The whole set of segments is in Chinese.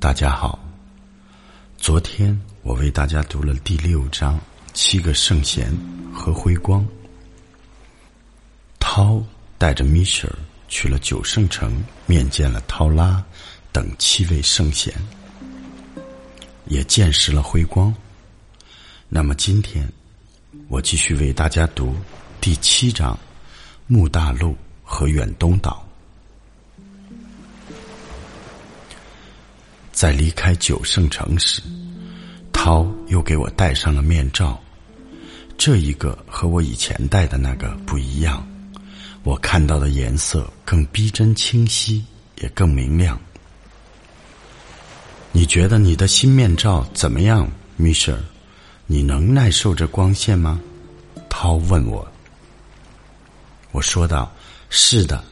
大家好，昨天我为大家读了第六章《七个圣贤和辉光》。涛带着米歇尔去了九圣城，面见了涛拉等七位圣贤，也见识了辉光。那么今天，我继续为大家读第七章《穆大陆和远东岛》。在离开九圣城时，涛又给我戴上了面罩。这一个和我以前戴的那个不一样，我看到的颜色更逼真、清晰，也更明亮。你觉得你的新面罩怎么样，米歇尔？你能耐受这光线吗？涛问我。我说道：“是的，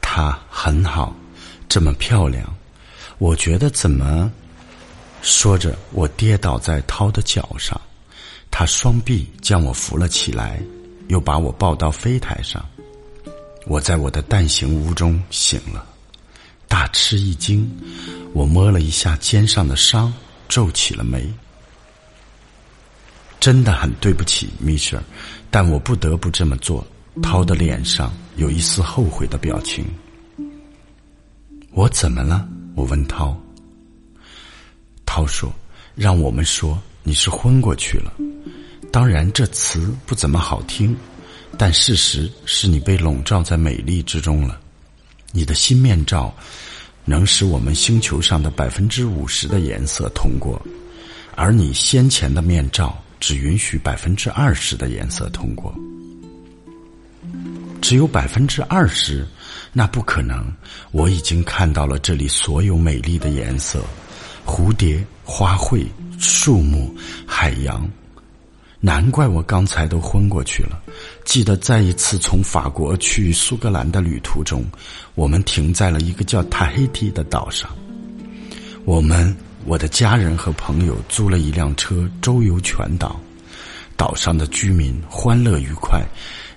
它很好，这么漂亮。”我觉得怎么？说着，我跌倒在涛的脚上，他双臂将我扶了起来，又把我抱到飞台上。我在我的蛋形屋中醒了，大吃一惊。我摸了一下肩上的伤，皱起了眉。真的很对不起，米歇尔，但我不得不这么做。涛的脸上有一丝后悔的表情。我怎么了？我问涛，涛说：“让我们说你是昏过去了。当然，这词不怎么好听，但事实是你被笼罩在美丽之中了。你的新面罩能使我们星球上的百分之五十的颜色通过，而你先前的面罩只允许百分之二十的颜色通过。只有百分之二十。”那不可能！我已经看到了这里所有美丽的颜色，蝴蝶、花卉、树木、海洋。难怪我刚才都昏过去了。记得在一次从法国去苏格兰的旅途中，我们停在了一个叫塔黑提的岛上。我们，我的家人和朋友租了一辆车周游全岛。岛上的居民欢乐愉快。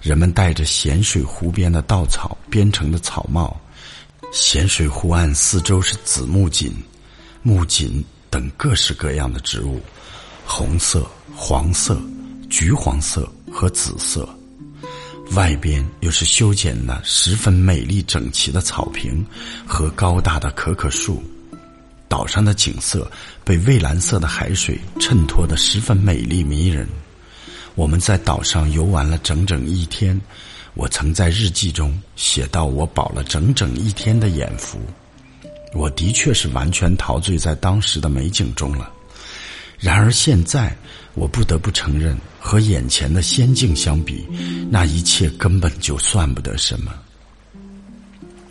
人们戴着咸水湖边的稻草编成的草帽，咸水湖岸四周是紫木槿、木槿等各式各样的植物，红色、黄色、橘黄色和紫色。外边又是修剪了十分美丽整齐的草坪和高大的可可树。岛上的景色被蔚蓝色的海水衬托得十分美丽迷人。我们在岛上游玩了整整一天，我曾在日记中写到我饱了整整一天的眼福。我的确是完全陶醉在当时的美景中了。然而现在，我不得不承认，和眼前的仙境相比，那一切根本就算不得什么。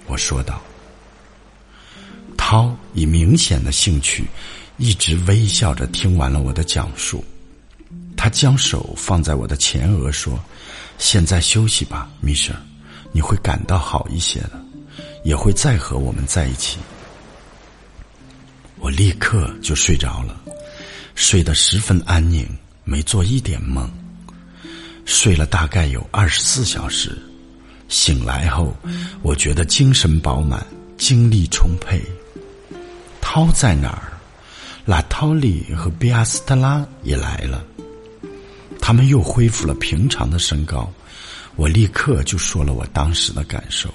我说道。涛以明显的兴趣，一直微笑着听完了我的讲述。他将手放在我的前额，说：“现在休息吧，米舍，你会感到好一些的，也会再和我们在一起。”我立刻就睡着了，睡得十分安宁，没做一点梦。睡了大概有二十四小时，醒来后，我觉得精神饱满，精力充沛。涛在哪儿？拉涛利和比亚斯特拉也来了。他们又恢复了平常的身高，我立刻就说了我当时的感受。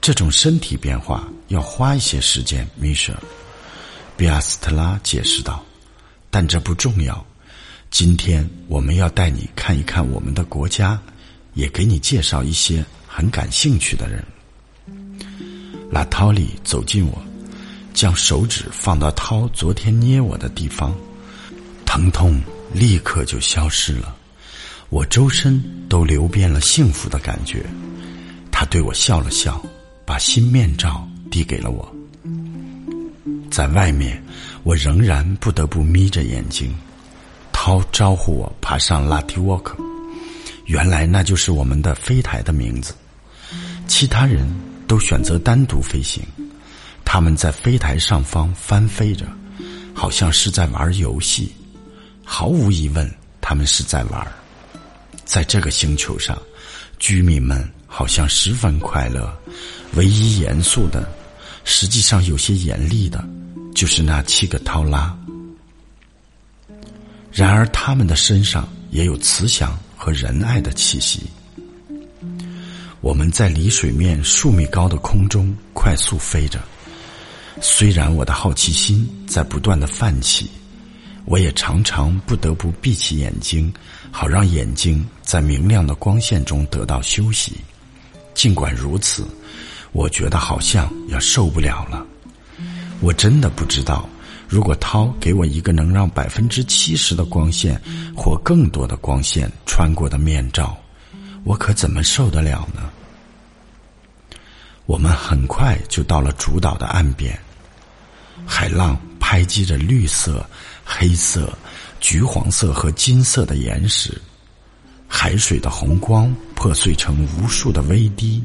这种身体变化要花一些时间，米舍，比亚斯特拉解释道。但这不重要。今天我们要带你看一看我们的国家，也给你介绍一些很感兴趣的人。拉涛里走近我，将手指放到涛昨天捏我的地方，疼痛。立刻就消失了，我周身都流遍了幸福的感觉。他对我笑了笑，把新面罩递给了我。在外面，我仍然不得不眯着眼睛。涛招呼我爬上拉提沃克，原来那就是我们的飞台的名字。其他人都选择单独飞行，他们在飞台上方翻飞着，好像是在玩游戏。毫无疑问，他们是在玩儿。在这个星球上，居民们好像十分快乐。唯一严肃的，实际上有些严厉的，就是那七个涛拉。然而他们的身上也有慈祥和仁爱的气息。我们在离水面数米高的空中快速飞着，虽然我的好奇心在不断的泛起，我也常常不得不闭起眼睛，好让眼睛在明亮的光线中得到休息。尽管如此。我觉得好像要受不了了。我真的不知道，如果涛给我一个能让百分之七十的光线或更多的光线穿过的面罩，我可怎么受得了呢？我们很快就到了主岛的岸边，海浪拍击着绿色、黑色、橘黄色和金色的岩石，海水的红光破碎成无数的微滴。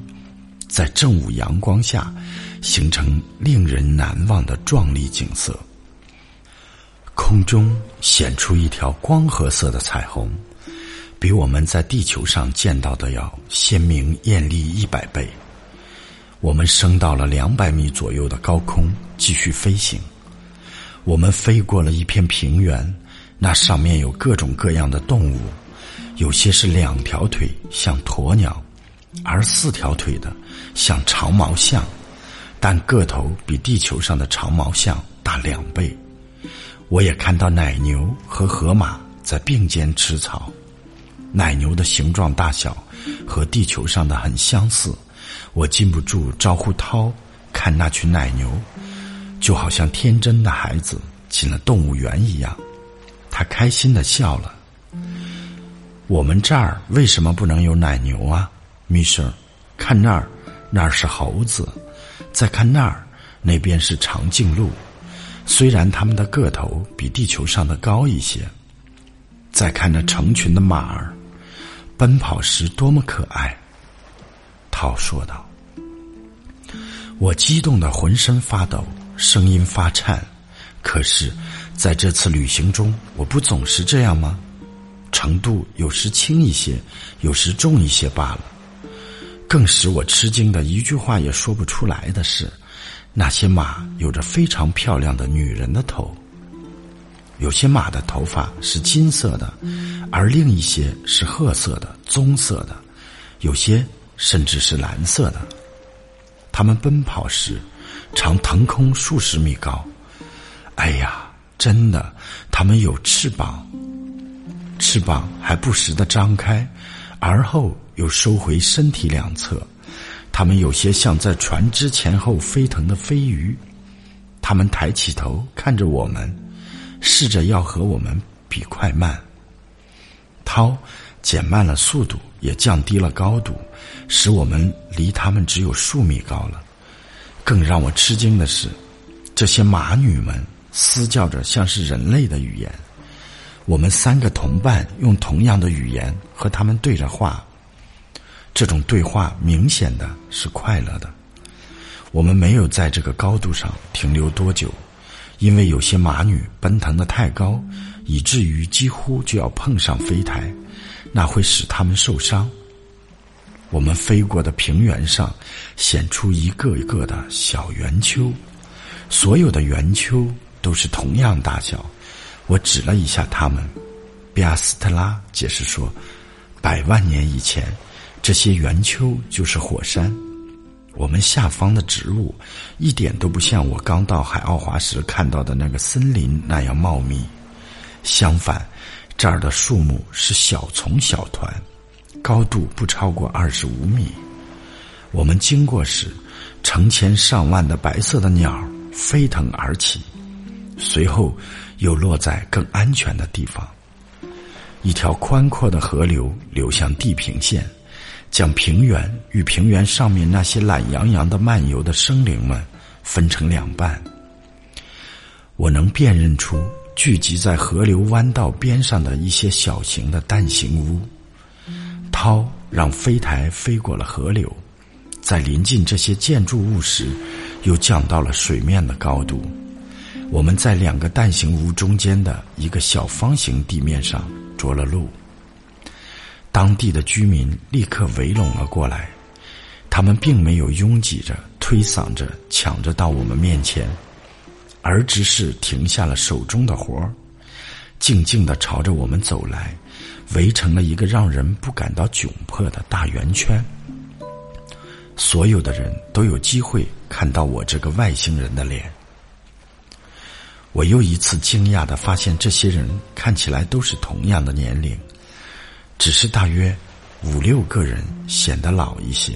在正午阳光下，形成令人难忘的壮丽景色。空中显出一条光褐色的彩虹，比我们在地球上见到的要鲜明艳丽一百倍。我们升到了两百米左右的高空，继续飞行。我们飞过了一片平原，那上面有各种各样的动物，有些是两条腿，像鸵鸟。而四条腿的像长毛象，但个头比地球上的长毛象大两倍。我也看到奶牛和河马在并肩吃草，奶牛的形状大小和地球上的很相似。我禁不住招呼涛看那群奶牛，就好像天真的孩子进了动物园一样。他开心的笑了。我们这儿为什么不能有奶牛啊？米生，看那儿，那儿是猴子；再看那儿，那边是长颈鹿。虽然它们的个头比地球上的高一些。再看那成群的马儿，奔跑时多么可爱。涛说道：“我激动的浑身发抖，声音发颤。可是，在这次旅行中，我不总是这样吗？程度有时轻一些，有时重一些罢了。”更使我吃惊的一句话也说不出来的是，那些马有着非常漂亮的女人的头。有些马的头发是金色的，而另一些是褐色的、棕色的，有些甚至是蓝色的。它们奔跑时，常腾空数十米高。哎呀，真的，它们有翅膀，翅膀还不时的张开，而后。又收回身体两侧，它们有些像在船只前后飞腾的飞鱼。它们抬起头看着我们，试着要和我们比快慢。涛减慢了速度，也降低了高度，使我们离它们只有数米高了。更让我吃惊的是，这些马女们嘶叫着像是人类的语言。我们三个同伴用同样的语言和他们对着话。这种对话明显的是快乐的。我们没有在这个高度上停留多久，因为有些马女奔腾的太高，以至于几乎就要碰上飞台，那会使它们受伤。我们飞过的平原上显出一个一个的小圆丘，所有的圆丘都是同样大小。我指了一下它们，比亚斯特拉解释说，百万年以前。这些圆丘就是火山，我们下方的植物一点都不像我刚到海奥华时看到的那个森林那样茂密，相反，这儿的树木是小丛小团，高度不超过二十五米。我们经过时，成千上万的白色的鸟飞腾而起，随后又落在更安全的地方。一条宽阔的河流流向地平线。将平原与平原上面那些懒洋洋的漫游的生灵们分成两半。我能辨认出聚集在河流弯道边上的一些小型的蛋形屋。涛让飞台飞过了河流，在临近这些建筑物时，又降到了水面的高度。我们在两个蛋形屋中间的一个小方形地面上着了陆。当地的居民立刻围拢了过来，他们并没有拥挤着推搡着、抢着到我们面前，而只是停下了手中的活儿，静静的朝着我们走来，围成了一个让人不感到窘迫的大圆圈。所有的人都有机会看到我这个外星人的脸。我又一次惊讶的发现，这些人看起来都是同样的年龄，只是大约五六个人显得老一些。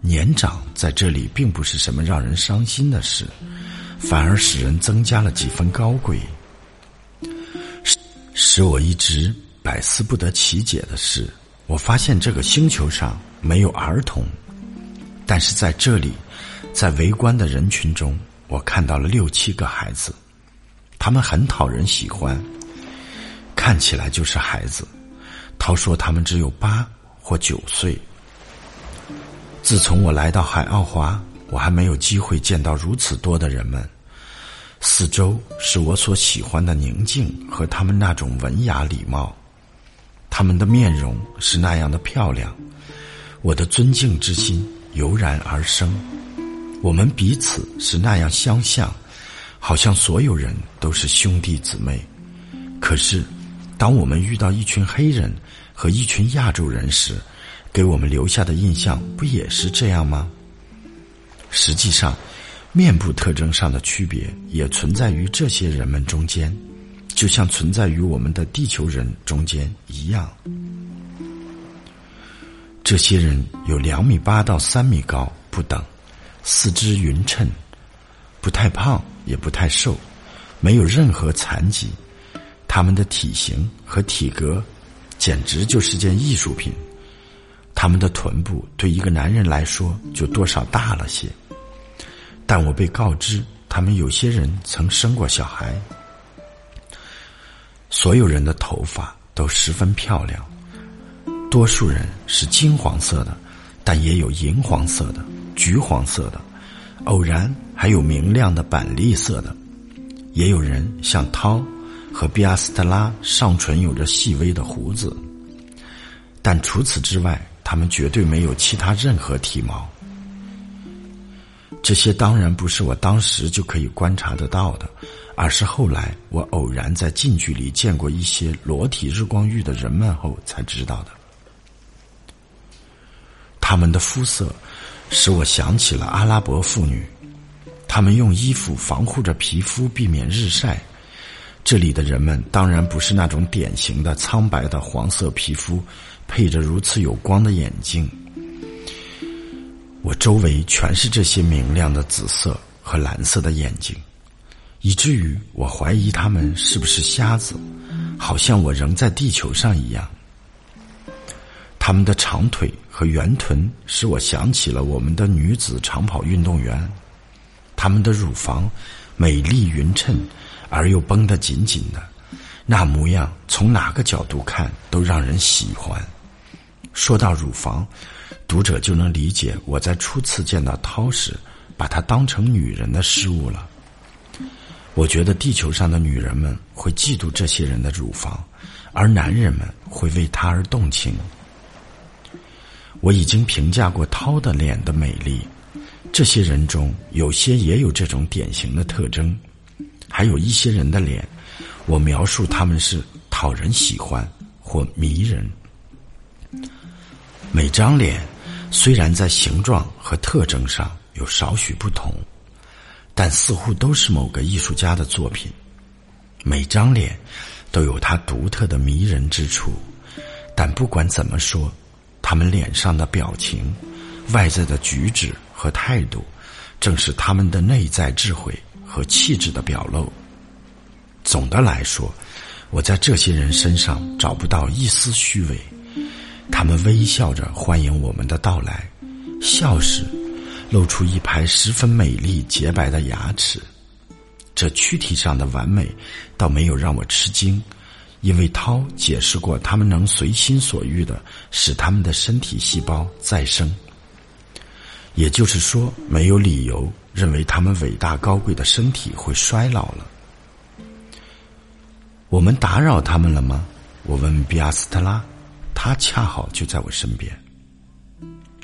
年长在这里并不是什么让人伤心的事，反而使人增加了几分高贵。使使我一直百思不得其解的是，我发现这个星球上没有儿童，但是在这里，在围观的人群中，我看到了六七个孩子。他们很讨人喜欢，看起来就是孩子。涛说他们只有八或九岁。自从我来到海奥华，我还没有机会见到如此多的人们。四周是我所喜欢的宁静和他们那种文雅礼貌，他们的面容是那样的漂亮，我的尊敬之心油然而生。我们彼此是那样相像。好像所有人都是兄弟姊妹，可是，当我们遇到一群黑人和一群亚洲人时，给我们留下的印象不也是这样吗？实际上，面部特征上的区别也存在于这些人们中间，就像存在于我们的地球人中间一样。这些人有两米八到三米高不等，四肢匀称。不太胖，也不太瘦，没有任何残疾，他们的体型和体格简直就是件艺术品。他们的臀部对一个男人来说就多少大了些，但我被告知他们有些人曾生过小孩。所有人的头发都十分漂亮，多数人是金黄色的，但也有银黄色的、橘黄色的。偶然还有明亮的板栗色的，也有人像涛和比亚斯特拉上唇有着细微的胡子，但除此之外，他们绝对没有其他任何体毛。这些当然不是我当时就可以观察得到的，而是后来我偶然在近距离见过一些裸体日光浴的人们后才知道的。他们的肤色。使我想起了阿拉伯妇女，他们用衣服防护着皮肤，避免日晒。这里的人们当然不是那种典型的苍白的黄色皮肤，配着如此有光的眼睛。我周围全是这些明亮的紫色和蓝色的眼睛，以至于我怀疑他们是不是瞎子，好像我仍在地球上一样。他们的长腿和圆臀使我想起了我们的女子长跑运动员，他们的乳房美丽匀称而又绷得紧紧的，那模样从哪个角度看都让人喜欢。说到乳房，读者就能理解我在初次见到涛时，把她当成女人的失误了。我觉得地球上的女人们会嫉妒这些人的乳房，而男人们会为她而动情。我已经评价过涛的脸的美丽，这些人中有些也有这种典型的特征，还有一些人的脸，我描述他们是讨人喜欢或迷人。每张脸虽然在形状和特征上有少许不同，但似乎都是某个艺术家的作品。每张脸都有它独特的迷人之处，但不管怎么说。他们脸上的表情、外在的举止和态度，正是他们的内在智慧和气质的表露。总的来说，我在这些人身上找不到一丝虚伪。他们微笑着欢迎我们的到来，笑时露出一排十分美丽洁白的牙齿。这躯体上的完美，倒没有让我吃惊。因为涛解释过，他们能随心所欲的使他们的身体细胞再生，也就是说，没有理由认为他们伟大高贵的身体会衰老了。我们打扰他们了吗？我问比亚斯特拉，他恰好就在我身边。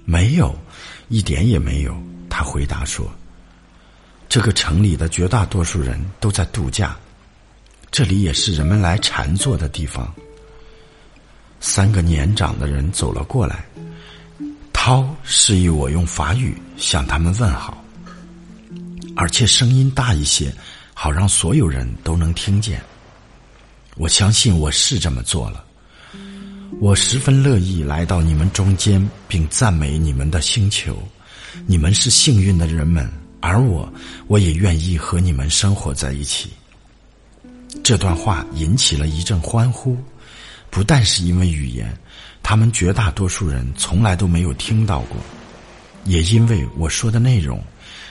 没有，一点也没有。他回答说：“这个城里的绝大多数人都在度假，这里也是人们来禅坐的地方。”三个年长的人走了过来，涛示意我用法语向他们问好，而且声音大一些，好让所有人都能听见。我相信我是这么做了。我十分乐意来到你们中间，并赞美你们的星球。你们是幸运的人们，而我，我也愿意和你们生活在一起。这段话引起了一阵欢呼，不但是因为语言，他们绝大多数人从来都没有听到过，也因为我说的内容，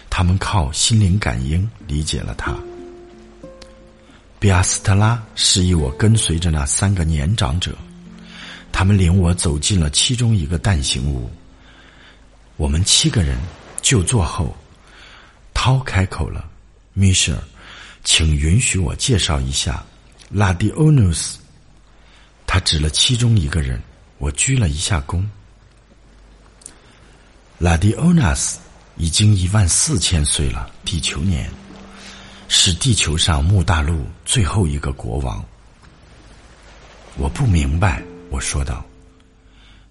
他们靠心灵感应理解了它。比阿斯特拉示意我跟随着那三个年长者。他们领我走进了其中一个蛋形屋。我们七个人就坐后，涛开口了：“米歇尔，请允许我介绍一下拉迪欧努斯。”他指了其中一个人，我鞠了一下躬。拉迪欧纳斯已经一万四千岁了，地球年，是地球上木大陆最后一个国王。我不明白。我说道：“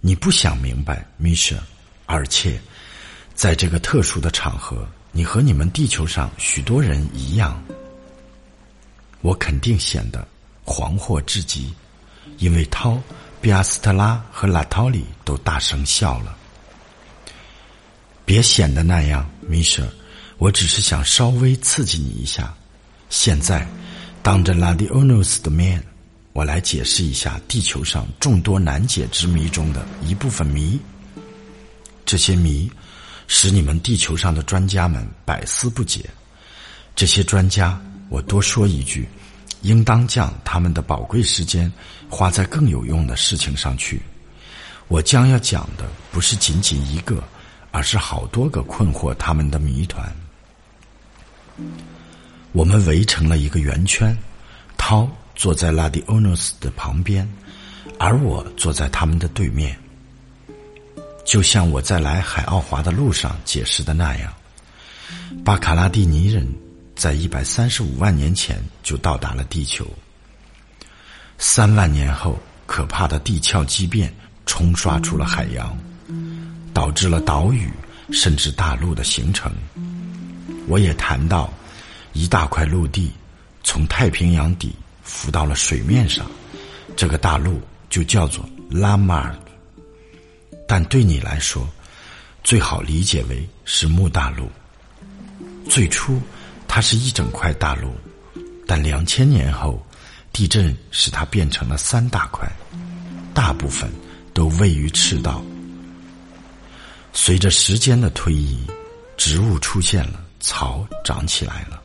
你不想明白，米舍，而且，在这个特殊的场合，你和你们地球上许多人一样，我肯定显得惶惑至极，因为涛、比阿斯特拉和拉涛里都大声笑了。别显得那样，米舍，我只是想稍微刺激你一下。现在，当着拉迪欧诺斯的面。”我来解释一下地球上众多难解之谜中的一部分谜。这些谜使你们地球上的专家们百思不解。这些专家，我多说一句，应当将他们的宝贵时间花在更有用的事情上去。我将要讲的不是仅仅一个，而是好多个困惑他们的谜团。我们围成了一个圆圈，涛。坐在拉迪欧诺斯的旁边，而我坐在他们的对面。就像我在来海奥华的路上解释的那样，巴卡拉蒂尼人在一百三十五万年前就到达了地球。三万年后，可怕的地壳畸变冲刷出了海洋，导致了岛屿甚至大陆的形成。我也谈到，一大块陆地从太平洋底。浮到了水面上，这个大陆就叫做拉马尔。但对你来说，最好理解为是木大陆。最初，它是一整块大陆，但两千年后，地震使它变成了三大块，大部分都位于赤道。随着时间的推移，植物出现了，草长起来了，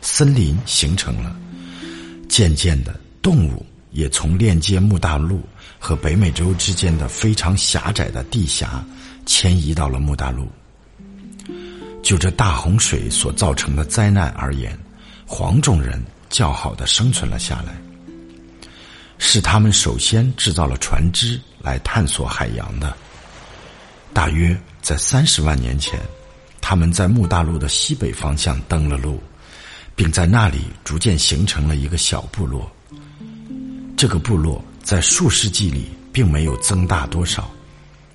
森林形成了。渐渐的，动物也从链接木大陆和北美洲之间的非常狭窄的地峡迁移到了木大陆。就这大洪水所造成的灾难而言，黄种人较好的生存了下来。是他们首先制造了船只来探索海洋的。大约在三十万年前，他们在木大陆的西北方向登了陆。并在那里逐渐形成了一个小部落。这个部落在数世纪里并没有增大多少，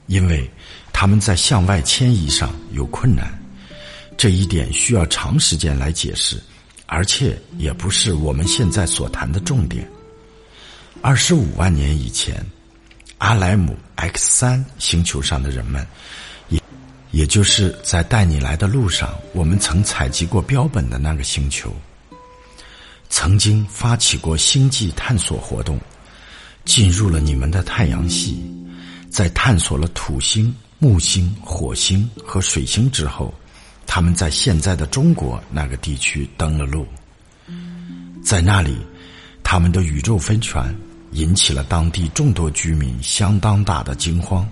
因为他们在向外迁移上有困难。这一点需要长时间来解释，而且也不是我们现在所谈的重点。二十五万年以前，阿莱姆 X 三星球上的人们。也就是在带你来的路上，我们曾采集过标本的那个星球，曾经发起过星际探索活动，进入了你们的太阳系，在探索了土星、木星、火星和水星之后，他们在现在的中国那个地区登了陆，在那里，他们的宇宙飞船引起了当地众多居民相当大的惊慌。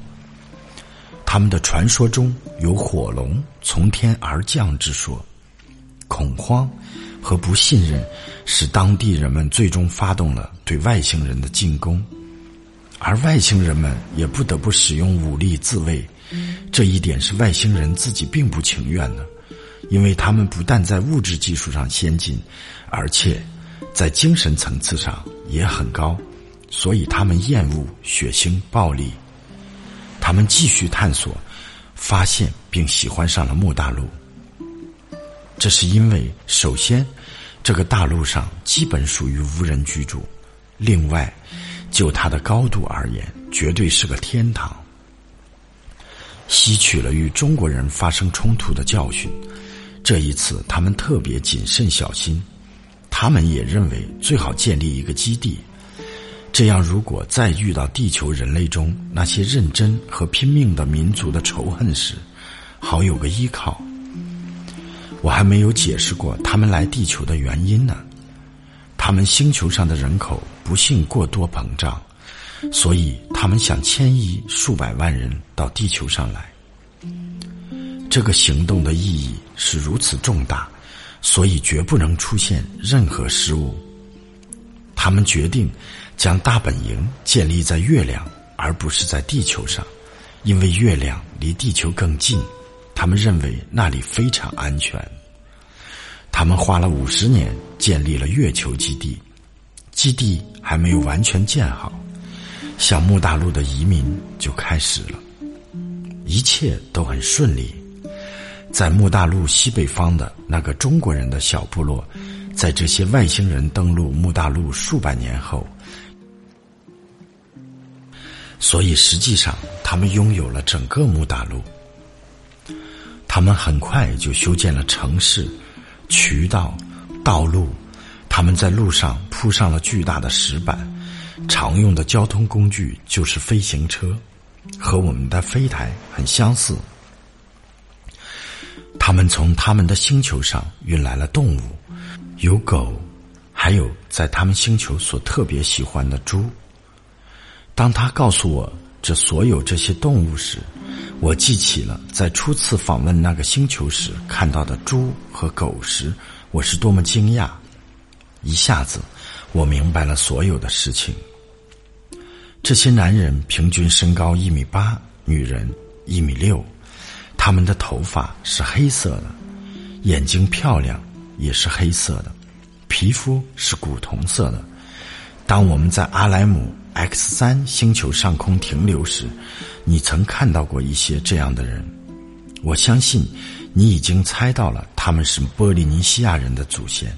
他们的传说中有火龙从天而降之说，恐慌和不信任使当地人们最终发动了对外星人的进攻，而外星人们也不得不使用武力自卫，这一点是外星人自己并不情愿的，因为他们不但在物质技术上先进，而且在精神层次上也很高，所以他们厌恶血腥暴力。他们继续探索，发现并喜欢上了木大陆。这是因为，首先，这个大陆上基本属于无人居住；另外，就它的高度而言，绝对是个天堂。吸取了与中国人发生冲突的教训，这一次他们特别谨慎小心。他们也认为最好建立一个基地，这样如果再遇到地球人类中那些认真和拼命的民族的仇恨时，好有个依靠。我还没有解释过他们来地球的原因呢。他们星球上的人口不幸过多膨胀，所以他们想迁移数百万人到地球上来。这个行动的意义是如此重大，所以绝不能出现任何失误。他们决定将大本营建立在月亮，而不是在地球上，因为月亮离地球更近。他们认为那里非常安全。他们花了五十年建立了月球基地，基地还没有完全建好，向木大陆的移民就开始了。一切都很顺利。在木大陆西北方的那个中国人的小部落，在这些外星人登陆木大陆数百年后，所以实际上他们拥有了整个木大陆。他们很快就修建了城市。渠道、道路，他们在路上铺上了巨大的石板。常用的交通工具就是飞行车，和我们的飞台很相似。他们从他们的星球上运来了动物，有狗，还有在他们星球所特别喜欢的猪。当他告诉我这所有这些动物时，我记起了在初次访问那个星球时看到的猪和狗时，我是多么惊讶！一下子，我明白了所有的事情。这些男人平均身高一米八，女人一米六，他们的头发是黑色的，眼睛漂亮，也是黑色的，皮肤是古铜色的。当我们在阿莱姆 X 三星球上空停留时，你曾看到过一些这样的人，我相信你已经猜到了他们是波利尼西亚人的祖先。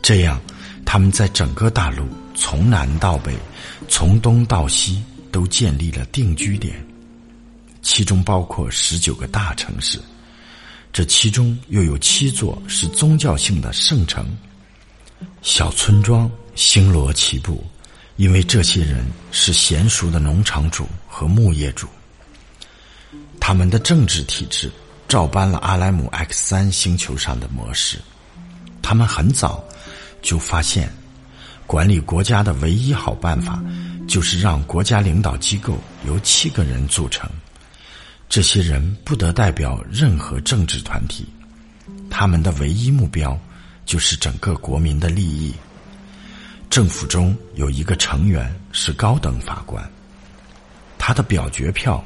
这样，他们在整个大陆从南到北，从东到西都建立了定居点，其中包括十九个大城市，这其中又有七座是宗教性的圣城，小村庄星罗棋布。因为这些人是娴熟的农场主和牧业主，他们的政治体制照搬了阿莱姆 X 三星球上的模式。他们很早就发现，管理国家的唯一好办法就是让国家领导机构由七个人组成。这些人不得代表任何政治团体，他们的唯一目标就是整个国民的利益。政府中有一个成员是高等法官，他的表决票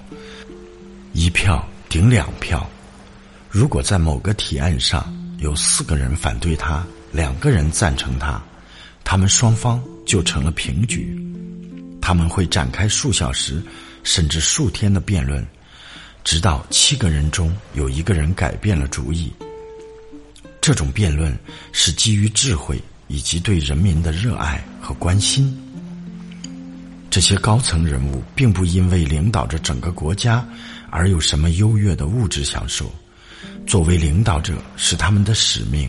一票顶两票。如果在某个提案上有四个人反对他，两个人赞成他，他们双方就成了平局。他们会展开数小时甚至数天的辩论，直到七个人中有一个人改变了主意。这种辩论是基于智慧。以及对人民的热爱和关心，这些高层人物并不因为领导着整个国家而有什么优越的物质享受。作为领导者是他们的使命，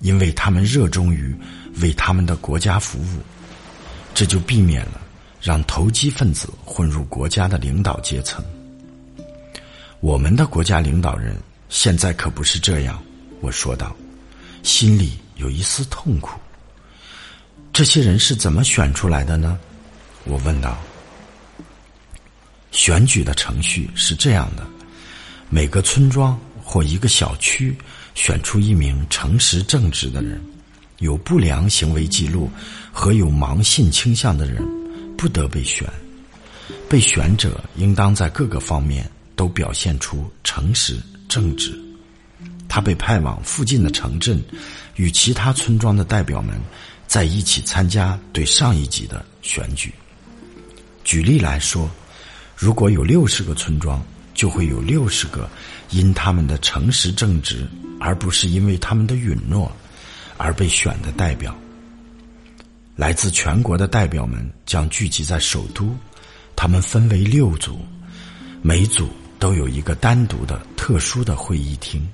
因为他们热衷于为他们的国家服务。这就避免了让投机分子混入国家的领导阶层。我们的国家领导人现在可不是这样，我说道，心里。有一丝痛苦。这些人是怎么选出来的呢？我问道。选举的程序是这样的：每个村庄或一个小区选出一名诚实正直的人，有不良行为记录和有盲信倾向的人不得被选。被选者应当在各个方面都表现出诚实正直。他被派往附近的城镇，与其他村庄的代表们在一起参加对上一级的选举。举例来说，如果有六十个村庄，就会有六十个因他们的诚实正直，而不是因为他们的允诺而被选的代表。来自全国的代表们将聚集在首都，他们分为六组，每组都有一个单独的、特殊的会议厅。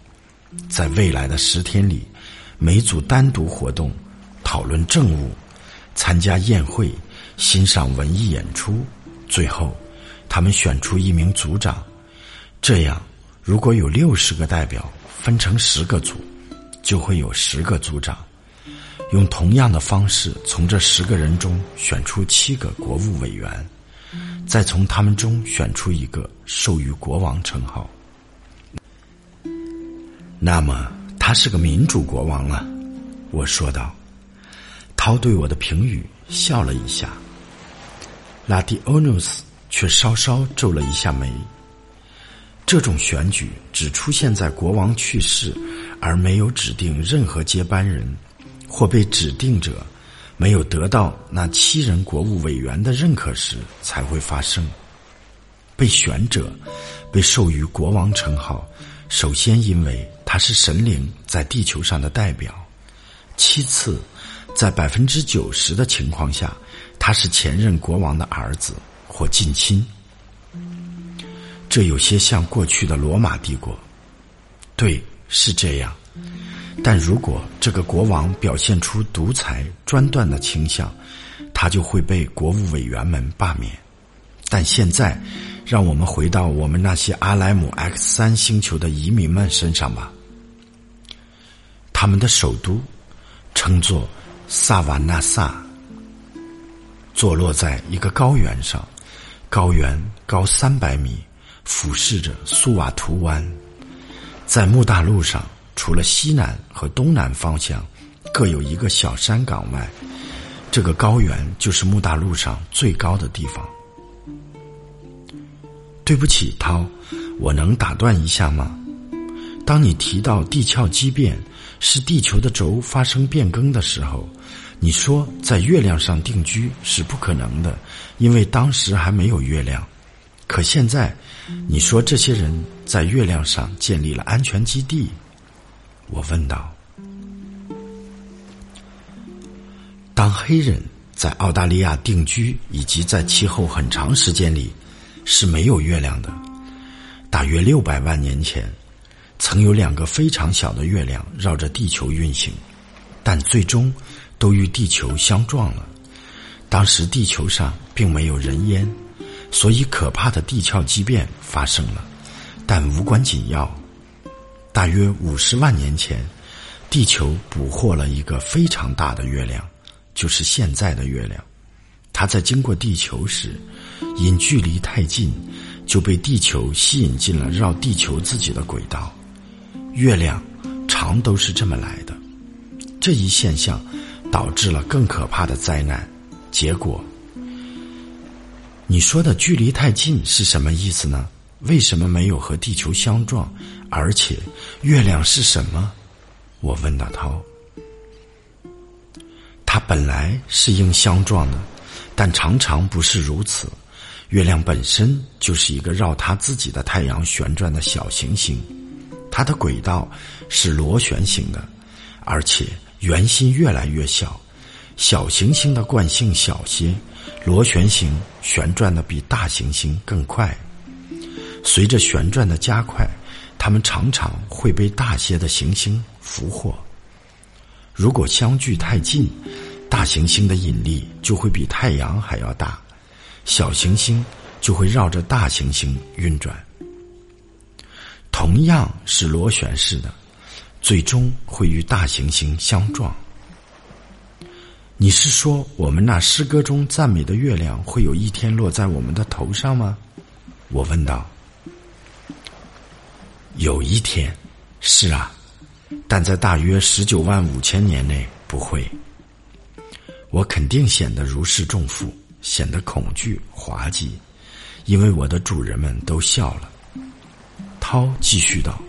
在未来的十天里，每组单独活动，讨论政务，参加宴会，欣赏文艺演出。最后，他们选出一名组长。这样，如果有六十个代表分成十个组，就会有十个组长。用同样的方式，从这十个人中选出七个国务委员，再从他们中选出一个授予国王称号。那么，他是个民主国王了，我说道。涛对我的评语笑了一下。拉蒂欧努斯却稍稍皱了一下眉。这种选举只出现在国王去世而没有指定任何接班人。或被指定者没有得到那七人国务委员的认可时才会发生。被选者被授予国王称号，首先因为他是神灵在地球上的代表；其次，在百分之九十的情况下，他是前任国王的儿子或近亲。这有些像过去的罗马帝国。对，是这样。但如果这个国王表现出独裁专断的倾向，他就会被国务委员们罢免。但现在，让我们回到我们那些阿莱姆 X 三星球的移民们身上吧。他们的首都称作萨瓦纳萨，坐落在一个高原上，高原高三百米，俯视着苏瓦图湾，在木大陆上。除了西南和东南方向各有一个小山岗外，这个高原就是木大陆上最高的地方。对不起，涛，我能打断一下吗？当你提到地壳畸变是地球的轴发生变更的时候，你说在月亮上定居是不可能的，因为当时还没有月亮。可现在，你说这些人在月亮上建立了安全基地。我问道：“当黑人在澳大利亚定居，以及在其后很长时间里是没有月亮的。大约六百万年前，曾有两个非常小的月亮绕着地球运行，但最终都与地球相撞了。当时地球上并没有人烟，所以可怕的地壳畸变发生了，但无关紧要。”大约五十万年前，地球捕获了一个非常大的月亮，就是现在的月亮。它在经过地球时，因距离太近，就被地球吸引进了绕地球自己的轨道。月亮常都是这么来的。这一现象导致了更可怕的灾难。结果，你说的距离太近是什么意思呢？为什么没有和地球相撞？而且，月亮是什么？我问大涛。它本来是应相撞的，但常常不是如此。月亮本身就是一个绕它自己的太阳旋转的小行星，它的轨道是螺旋形的，而且圆心越来越小。小行星的惯性小些，螺旋形旋转的比大行星更快。随着旋转的加快。它们常常会被大些的行星俘获。如果相距太近，大行星的引力就会比太阳还要大，小行星就会绕着大行星运转。同样是螺旋式的，最终会与大行星相撞。你是说，我们那诗歌中赞美的月亮会有一天落在我们的头上吗？我问道。有一天，是啊，但在大约十九万五千年内不会。我肯定显得如释重负，显得恐惧滑稽，因为我的主人们都笑了。涛继续道：“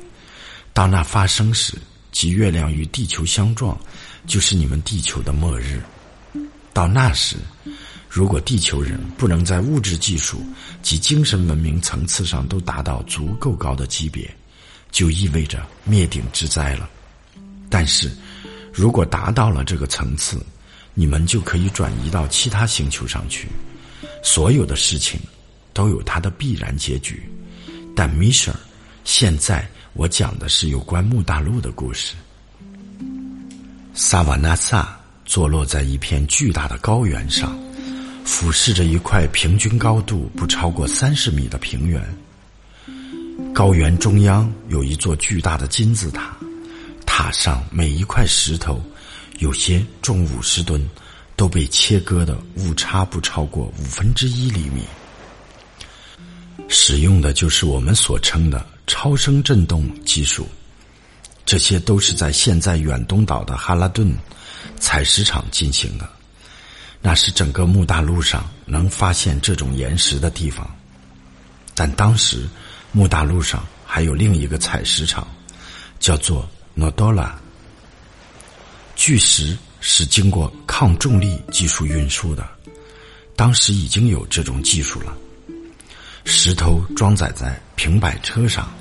当那发生时，即月亮与地球相撞，就是你们地球的末日。到那时，如果地球人不能在物质技术及精神文明层次上都达到足够高的级别，就意味着灭顶之灾了。但是，如果达到了这个层次，你们就可以转移到其他星球上去。所有的事情都有它的必然结局。但米舍尔。”现在我讲的是有关木大陆的故事。萨瓦纳萨坐落在一片巨大的高原上，俯视着一块平均高度不超过三十米的平原。高原中央有一座巨大的金字塔，塔上每一块石头，有些重五十吨，都被切割的误差不超过五分之一厘米。使用的就是我们所称的。超声振动技术，这些都是在现在远东岛的哈拉顿采石场进行的。那是整个木大陆上能发现这种岩石的地方。但当时木大路上还有另一个采石场，叫做诺多拉。巨石是经过抗重力技术运输的，当时已经有这种技术了。石头装载在平板车上，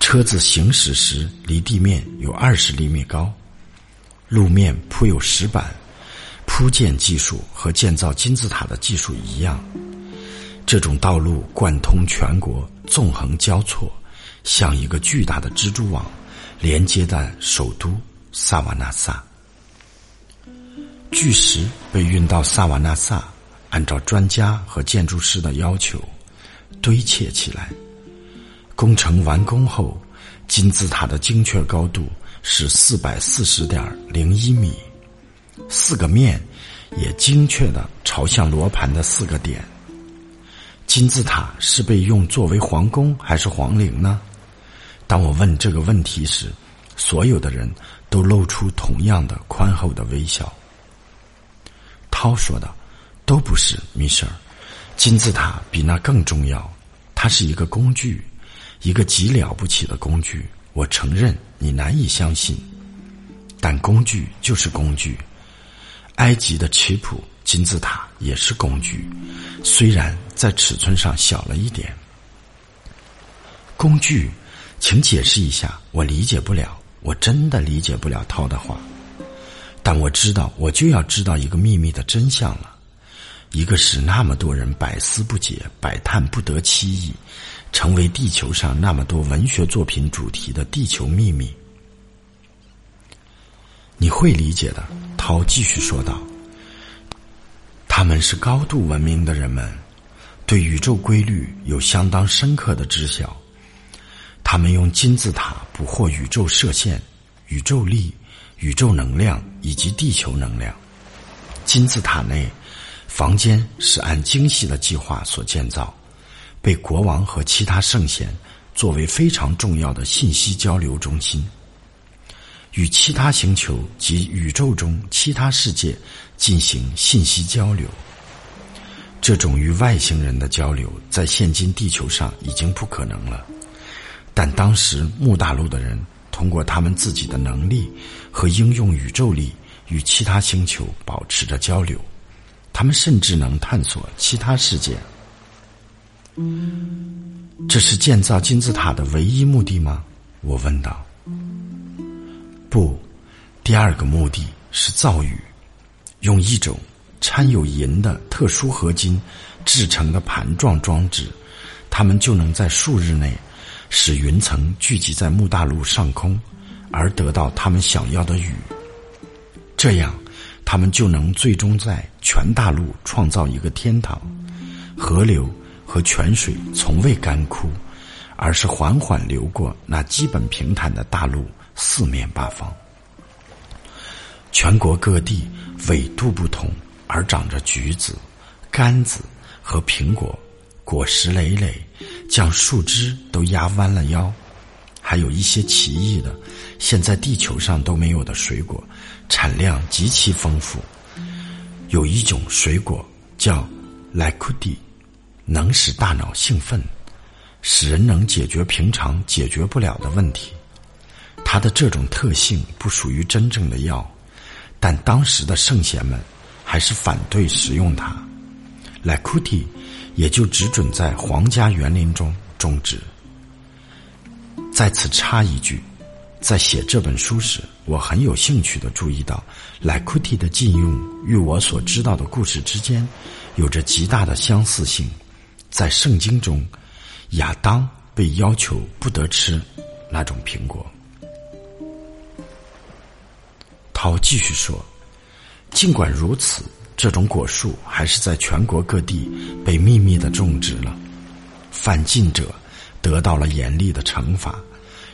车子行驶时离地面有二十厘米高，路面铺有石板，铺建技术和建造金字塔的技术一样。这种道路贯通全国，纵横交错，像一个巨大的蜘蛛网，连接在首都萨瓦纳萨。巨石被运到萨瓦纳萨，按照专家和建筑师的要求。堆砌起来。工程完工后，金字塔的精确高度是四百四十点零一米，四个面也精确的朝向罗盘的四个点。金字塔是被用作为皇宫还是皇陵呢？当我问这个问题时，所有的人都露出同样的宽厚的微笑。涛说道：“都不是，米舍尔。”金字塔比那更重要，它是一个工具，一个极了不起的工具。我承认你难以相信，但工具就是工具。埃及的奇谱金字塔也是工具，虽然在尺寸上小了一点。工具，请解释一下，我理解不了，我真的理解不了涛的话。但我知道，我就要知道一个秘密的真相了。一个使那么多人百思不解、百叹不得其意，成为地球上那么多文学作品主题的地球秘密。你会理解的，涛继续说道：“他们是高度文明的人们，对宇宙规律有相当深刻的知晓。他们用金字塔捕获宇宙射线、宇宙力、宇宙能量以及地球能量。金字塔内。”房间是按精细的计划所建造，被国王和其他圣贤作为非常重要的信息交流中心，与其他星球及宇宙中其他世界进行信息交流。这种与外星人的交流在现今地球上已经不可能了，但当时木大陆的人通过他们自己的能力和应用宇宙力与其他星球保持着交流。他们甚至能探索其他世界。这是建造金字塔的唯一目的吗？我问道。不，第二个目的是造雨，用一种掺有银的特殊合金制成的盘状装置，他们就能在数日内使云层聚集在木大陆上空，而得到他们想要的雨。这样。他们就能最终在全大陆创造一个天堂，河流和泉水从未干枯，而是缓缓流过那基本平坦的大陆四面八方。全国各地纬度不同，而长着橘子、柑子和苹果，果实累累，将树枝都压弯了腰。还有一些奇异的，现在地球上都没有的水果，产量极其丰富。有一种水果叫莱库蒂，能使大脑兴奋，使人能解决平常解决不了的问题。它的这种特性不属于真正的药，但当时的圣贤们还是反对使用它。莱库蒂也就只准在皇家园林中种植。在此插一句，在写这本书时，我很有兴趣的注意到，莱库蒂的禁用与我所知道的故事之间有着极大的相似性。在圣经中，亚当被要求不得吃那种苹果。涛继续说：“尽管如此，这种果树还是在全国各地被秘密的种植了。犯禁者得到了严厉的惩罚，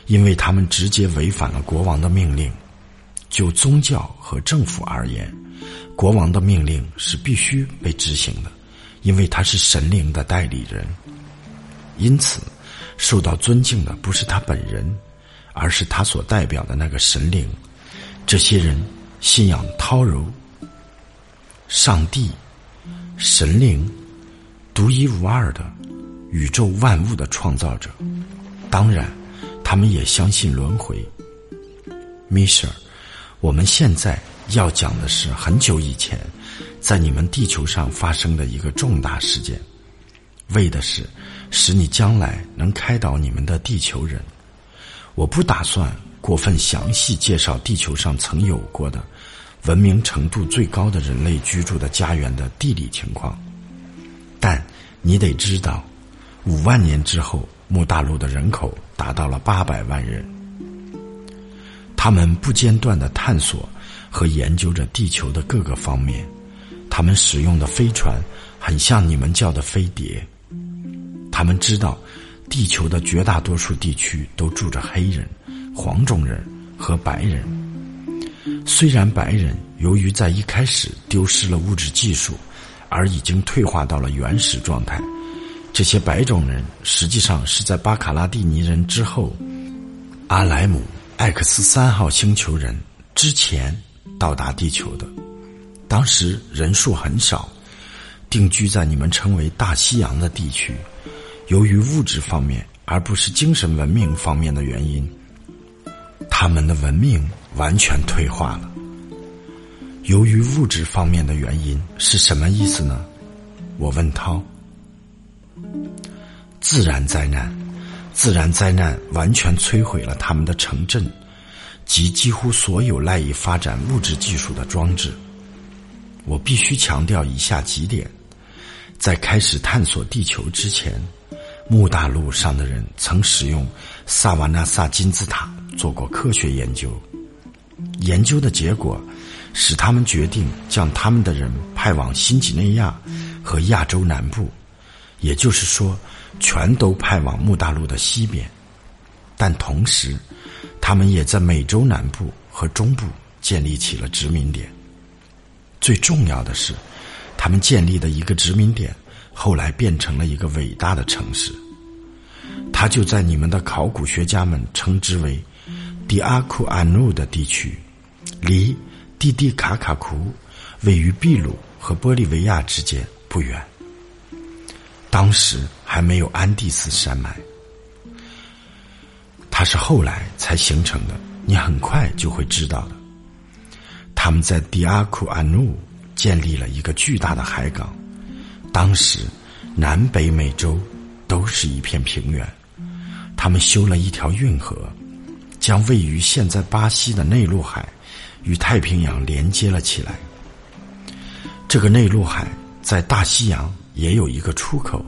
因为他们直接违反了国王的命令。就宗教和政府而言，国王的命令是必须被执行的。”因为他是神灵的代理人，因此受到尊敬的不是他本人，而是他所代表的那个神灵。这些人信仰涛柔、上帝、神灵，独一无二的宇宙万物的创造者。当然，他们也相信轮回。米舍尔，我们现在要讲的是很久以前。在你们地球上发生的一个重大事件，为的是使你将来能开导你们的地球人。我不打算过分详细介绍地球上曾有过的文明程度最高的人类居住的家园的地理情况，但你得知道，五万年之后，木大陆的人口达到了八百万人。他们不间断的探索和研究着地球的各个方面。他们使用的飞船很像你们叫的飞碟。他们知道，地球的绝大多数地区都住着黑人、黄种人和白人。虽然白人由于在一开始丢失了物质技术，而已经退化到了原始状态，这些白种人实际上是在巴卡拉蒂尼人之后，阿莱姆 X 三号星球人之前到达地球的。当时人数很少，定居在你们称为大西洋的地区。由于物质方面而不是精神文明方面的原因，他们的文明完全退化了。由于物质方面的原因是什么意思呢？我问涛。自然灾难，自然灾难完全摧毁了他们的城镇及几乎所有赖以发展物质技术的装置。我必须强调以下几点：在开始探索地球之前，木大陆上的人曾使用萨瓦纳萨金字塔做过科学研究。研究的结果使他们决定将他们的人派往新几内亚和亚洲南部，也就是说，全都派往木大陆的西边。但同时，他们也在美洲南部和中部建立起了殖民点。最重要的是，他们建立的一个殖民点，后来变成了一个伟大的城市。它就在你们的考古学家们称之为“迪阿库阿努”的地区，离蒂蒂卡卡库位于秘鲁和玻利维亚之间不远。当时还没有安第斯山脉，它是后来才形成的。你很快就会知道的。他们在迪阿库阿努建立了一个巨大的海港。当时，南北美洲都是一片平原。他们修了一条运河，将位于现在巴西的内陆海与太平洋连接了起来。这个内陆海在大西洋也有一个出口，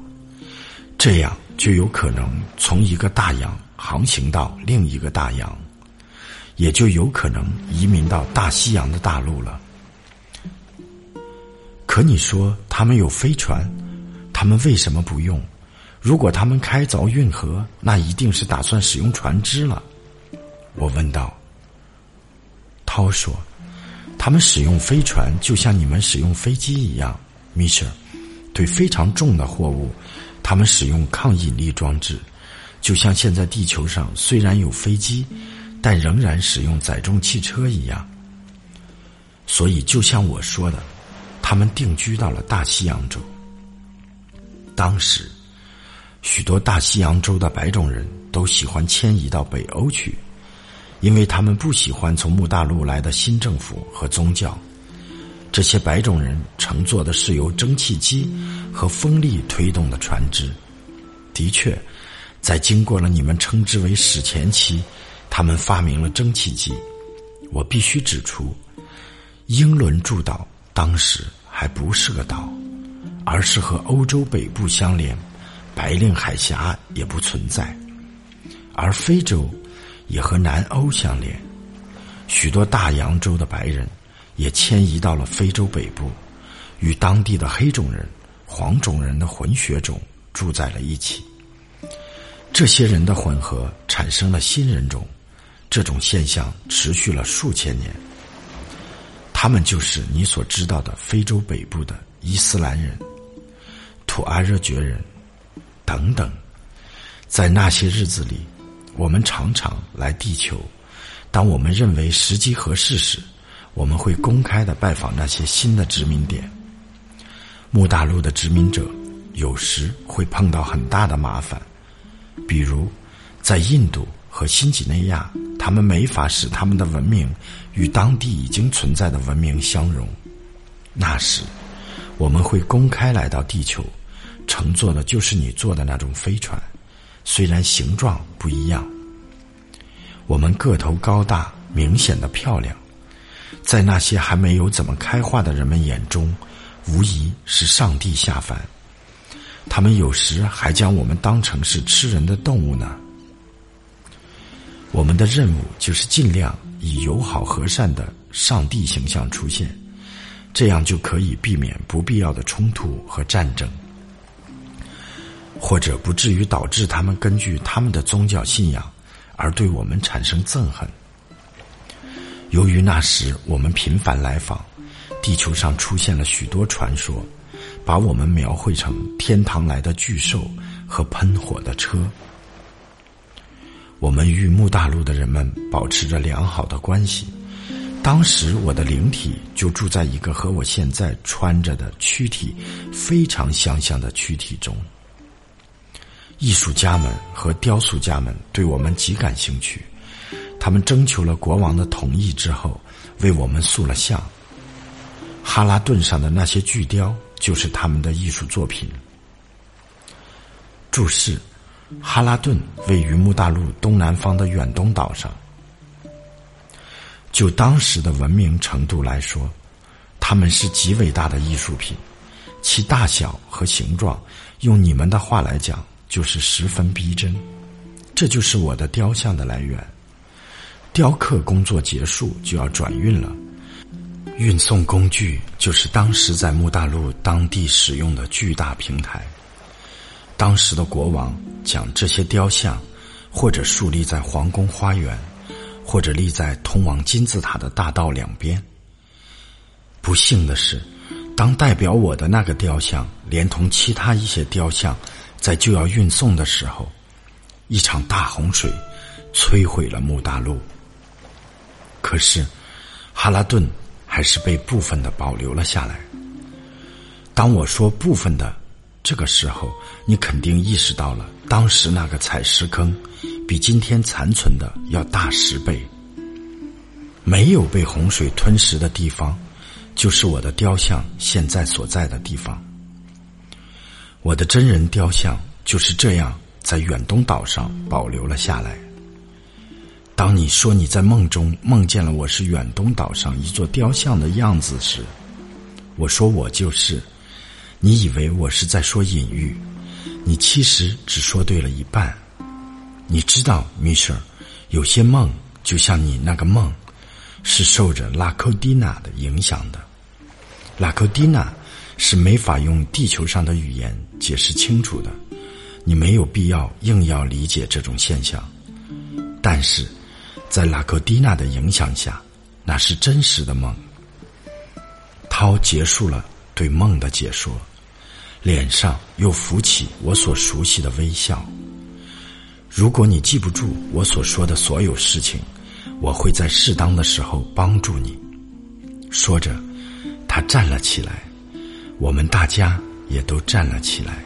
这样就有可能从一个大洋航行到另一个大洋。也就有可能移民到大西洋的大陆了。可你说他们有飞船，他们为什么不用？如果他们开凿运河，那一定是打算使用船只了。我问道。涛说：“他们使用飞船，就像你们使用飞机一样，米舍。对非常重的货物，他们使用抗引力装置，就像现在地球上虽然有飞机。”但仍然使用载重汽车一样，所以就像我说的，他们定居到了大西洋洲。当时，许多大西洋洲的白种人都喜欢迁移到北欧去，因为他们不喜欢从木大陆来的新政府和宗教。这些白种人乘坐的是由蒸汽机和风力推动的船只。的确，在经过了你们称之为史前期，他们发明了蒸汽机。我必须指出，英伦诸岛当时还不是个岛，而是和欧洲北部相连，白令海峡也不存在，而非洲也和南欧相连，许多大洋洲的白人。也迁移到了非洲北部，与当地的黑种人、黄种人的混血种住在了一起。这些人的混合产生了新人种，这种现象持续了数千年。他们就是你所知道的非洲北部的伊斯兰人、土阿热厥人等等。在那些日子里，我们常常来地球，当我们认为时机合适时。我们会公开的拜访那些新的殖民点。木大陆的殖民者有时会碰到很大的麻烦，比如在印度和新几内亚，他们没法使他们的文明与当地已经存在的文明相融。那时，我们会公开来到地球，乘坐的就是你坐的那种飞船，虽然形状不一样。我们个头高大，明显的漂亮。在那些还没有怎么开化的人们眼中，无疑是上帝下凡。他们有时还将我们当成是吃人的动物呢。我们的任务就是尽量以友好和善的上帝形象出现，这样就可以避免不必要的冲突和战争，或者不至于导致他们根据他们的宗教信仰而对我们产生憎恨。由于那时我们频繁来访，地球上出现了许多传说，把我们描绘成天堂来的巨兽和喷火的车。我们与木大陆的人们保持着良好的关系。当时我的灵体就住在一个和我现在穿着的躯体非常相像的躯体中。艺术家们和雕塑家们对我们极感兴趣。他们征求了国王的同意之后，为我们塑了像。哈拉顿上的那些巨雕就是他们的艺术作品。注释：哈拉顿位于木大陆东南方的远东岛上。就当时的文明程度来说，他们是极伟大的艺术品，其大小和形状，用你们的话来讲，就是十分逼真。这就是我的雕像的来源。雕刻工作结束就要转运了，运送工具就是当时在木大陆当地使用的巨大平台。当时的国王将这些雕像，或者竖立在皇宫花园，或者立在通往金字塔的大道两边。不幸的是，当代表我的那个雕像连同其他一些雕像在就要运送的时候，一场大洪水摧毁了木大陆。可是，哈拉顿还是被部分的保留了下来。当我说部分的这个时候，你肯定意识到了，当时那个采石坑比今天残存的要大十倍。没有被洪水吞噬的地方，就是我的雕像现在所在的地方。我的真人雕像就是这样在远东岛上保留了下来。当你说你在梦中梦见了我是远东岛上一座雕像的样子时，我说我就是。你以为我是在说隐喻，你其实只说对了一半。你知道，米舍，有些梦就像你那个梦，是受着拉科蒂娜的影响的。拉科蒂娜是没法用地球上的语言解释清楚的，你没有必要硬要理解这种现象，但是。在拉克蒂娜的影响下，那是真实的梦。涛结束了对梦的解说，脸上又浮起我所熟悉的微笑。如果你记不住我所说的所有事情，我会在适当的时候帮助你。说着，他站了起来，我们大家也都站了起来。